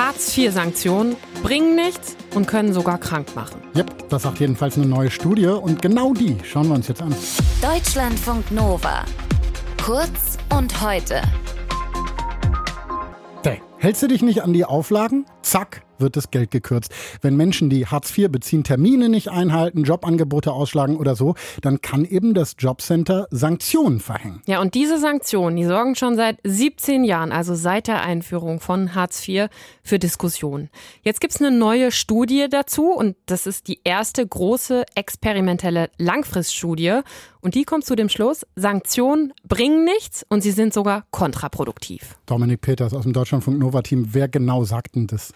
Hartz-IV-Sanktionen bringen nichts und können sogar krank machen. Yep, das sagt jedenfalls eine neue Studie und genau die schauen wir uns jetzt an. Deutschlandfunk Nova. Kurz und heute. Hey, hältst du dich nicht an die Auflagen? Zack, wird das Geld gekürzt. Wenn Menschen, die Hartz IV beziehen, Termine nicht einhalten, Jobangebote ausschlagen oder so, dann kann eben das Jobcenter Sanktionen verhängen. Ja, und diese Sanktionen, die sorgen schon seit 17 Jahren, also seit der Einführung von Hartz IV, für Diskussionen. Jetzt gibt es eine neue Studie dazu und das ist die erste große experimentelle Langfriststudie. Und die kommt zu dem Schluss, Sanktionen bringen nichts und sie sind sogar kontraproduktiv. Dominik Peters aus dem Deutschlandfunk Nova Team, wer genau sagt denn das?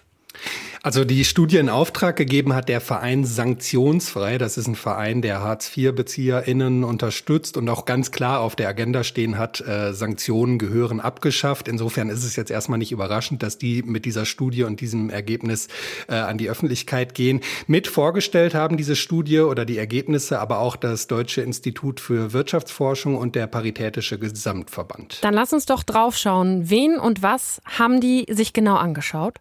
Also die Studie in Auftrag gegeben hat der Verein Sanktionsfrei. Das ist ein Verein, der Hartz-IV-BezieherInnen unterstützt und auch ganz klar auf der Agenda stehen hat, äh, Sanktionen gehören abgeschafft. Insofern ist es jetzt erstmal nicht überraschend, dass die mit dieser Studie und diesem Ergebnis äh, an die Öffentlichkeit gehen. Mit vorgestellt haben diese Studie oder die Ergebnisse aber auch das Deutsche Institut für Wirtschaftsforschung und der Paritätische Gesamtverband. Dann lass uns doch draufschauen, wen und was haben die sich genau angeschaut?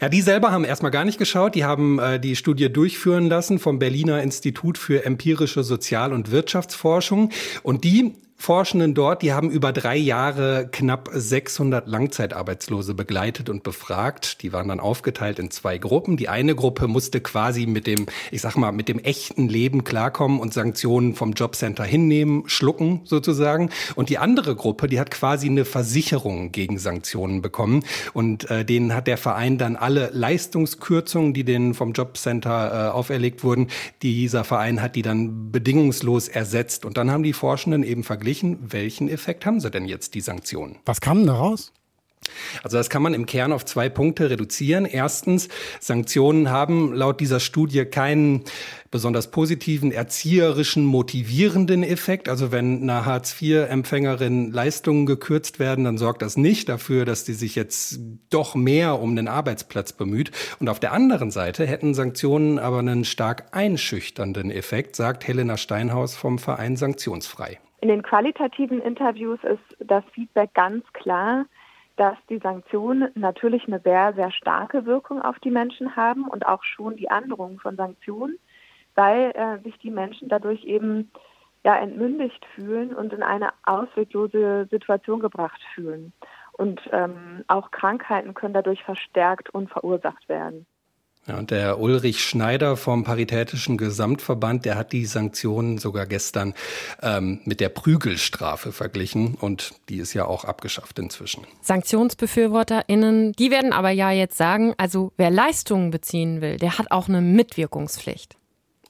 Ja, die selber haben erstmal gar nicht geschaut. Die haben äh, die Studie durchführen lassen vom Berliner Institut für empirische Sozial- und Wirtschaftsforschung. Und die Forschenden dort, die haben über drei Jahre knapp 600 Langzeitarbeitslose begleitet und befragt. Die waren dann aufgeteilt in zwei Gruppen. Die eine Gruppe musste quasi mit dem, ich sag mal, mit dem echten Leben klarkommen und Sanktionen vom Jobcenter hinnehmen, schlucken sozusagen. Und die andere Gruppe, die hat quasi eine Versicherung gegen Sanktionen bekommen. Und äh, denen hat der Verein dann alle Leistungskürzungen, die denen vom Jobcenter äh, auferlegt wurden, dieser Verein hat die dann bedingungslos ersetzt. Und dann haben die Forschenden eben verglichen, verglichen, welchen Effekt haben sie denn jetzt, die Sanktionen? Was kam daraus? Also das kann man im Kern auf zwei Punkte reduzieren. Erstens, Sanktionen haben laut dieser Studie keinen besonders positiven, erzieherischen, motivierenden Effekt. Also wenn einer Hartz-IV-Empfängerin Leistungen gekürzt werden, dann sorgt das nicht dafür, dass die sich jetzt doch mehr um den Arbeitsplatz bemüht. Und auf der anderen Seite hätten Sanktionen aber einen stark einschüchternden Effekt, sagt Helena Steinhaus vom Verein Sanktionsfrei. In den qualitativen Interviews ist das Feedback ganz klar, dass die Sanktionen natürlich eine sehr, sehr starke Wirkung auf die Menschen haben und auch schon die Androhung von Sanktionen, weil äh, sich die Menschen dadurch eben ja entmündigt fühlen und in eine ausweglose Situation gebracht fühlen. Und ähm, auch Krankheiten können dadurch verstärkt und verursacht werden. Ja, und der Ulrich Schneider vom Paritätischen Gesamtverband, der hat die Sanktionen sogar gestern ähm, mit der Prügelstrafe verglichen und die ist ja auch abgeschafft inzwischen. SanktionsbefürworterInnen, die werden aber ja jetzt sagen, also wer Leistungen beziehen will, der hat auch eine Mitwirkungspflicht.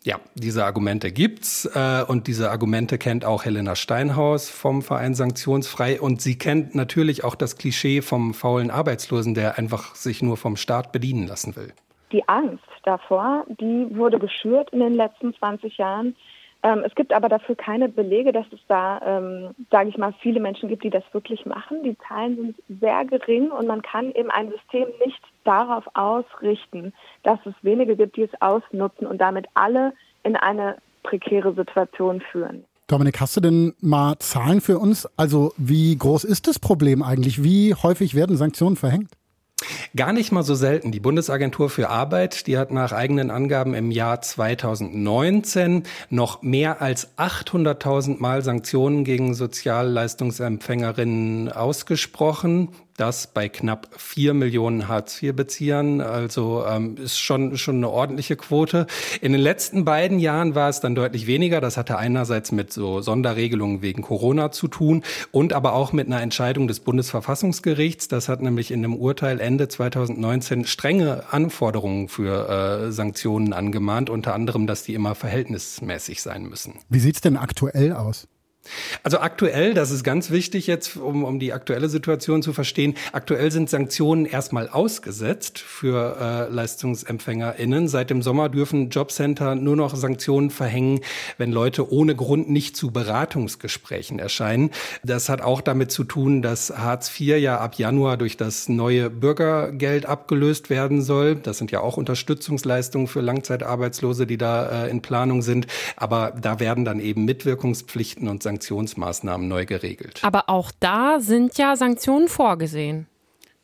Ja, diese Argumente gibt's äh, und diese Argumente kennt auch Helena Steinhaus vom Verein Sanktionsfrei und sie kennt natürlich auch das Klischee vom faulen Arbeitslosen, der einfach sich nur vom Staat bedienen lassen will die Angst davor, die wurde geschürt in den letzten 20 Jahren. Ähm, es gibt aber dafür keine Belege, dass es da, ähm, sage ich mal, viele Menschen gibt, die das wirklich machen. Die Zahlen sind sehr gering und man kann eben ein System nicht darauf ausrichten, dass es wenige gibt, die es ausnutzen und damit alle in eine prekäre Situation führen. Dominik, hast du denn mal Zahlen für uns? Also wie groß ist das Problem eigentlich? Wie häufig werden Sanktionen verhängt? Gar nicht mal so selten. Die Bundesagentur für Arbeit, die hat nach eigenen Angaben im Jahr 2019 noch mehr als 800.000 Mal Sanktionen gegen Sozialleistungsempfängerinnen ausgesprochen das bei knapp vier Millionen Hartz-IV-Beziehern. Also ähm, ist schon, schon eine ordentliche Quote. In den letzten beiden Jahren war es dann deutlich weniger. Das hatte einerseits mit so Sonderregelungen wegen Corona zu tun und aber auch mit einer Entscheidung des Bundesverfassungsgerichts. Das hat nämlich in einem Urteil Ende 2019 strenge Anforderungen für äh, Sanktionen angemahnt, unter anderem, dass die immer verhältnismäßig sein müssen. Wie sieht's denn aktuell aus? Also aktuell, das ist ganz wichtig jetzt, um, um die aktuelle Situation zu verstehen, aktuell sind Sanktionen erstmal ausgesetzt für äh, LeistungsempfängerInnen. Seit dem Sommer dürfen Jobcenter nur noch Sanktionen verhängen, wenn Leute ohne Grund nicht zu Beratungsgesprächen erscheinen. Das hat auch damit zu tun, dass Hartz IV ja ab Januar durch das neue Bürgergeld abgelöst werden soll. Das sind ja auch Unterstützungsleistungen für Langzeitarbeitslose, die da äh, in Planung sind. Aber da werden dann eben Mitwirkungspflichten und Sanktionsmaßnahmen neu geregelt. Aber auch da sind ja Sanktionen vorgesehen.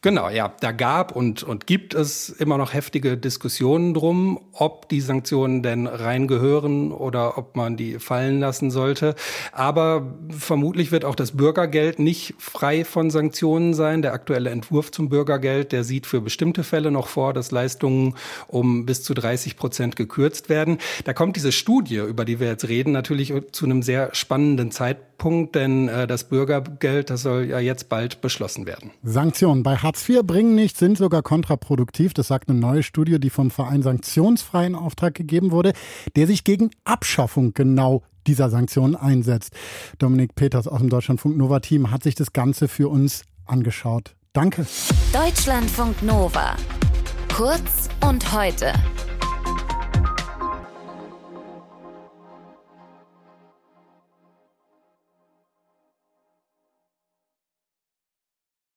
Genau, ja, da gab und, und gibt es immer noch heftige Diskussionen drum, ob die Sanktionen denn reingehören oder ob man die fallen lassen sollte. Aber vermutlich wird auch das Bürgergeld nicht frei von Sanktionen sein. Der aktuelle Entwurf zum Bürgergeld, der sieht für bestimmte Fälle noch vor, dass Leistungen um bis zu 30 Prozent gekürzt werden. Da kommt diese Studie, über die wir jetzt reden, natürlich zu einem sehr spannenden Zeitpunkt, denn äh, das Bürgergeld, das soll ja jetzt bald beschlossen werden. Sanktionen bei Hartz IV bringen nichts, sind sogar kontraproduktiv. Das sagt eine neue Studie, die vom Verein Sanktionsfrei in Auftrag gegeben wurde, der sich gegen Abschaffung genau dieser Sanktionen einsetzt. Dominik Peters aus dem Deutschlandfunk Nova Team hat sich das Ganze für uns angeschaut. Danke. Deutschlandfunk Nova. Kurz und heute.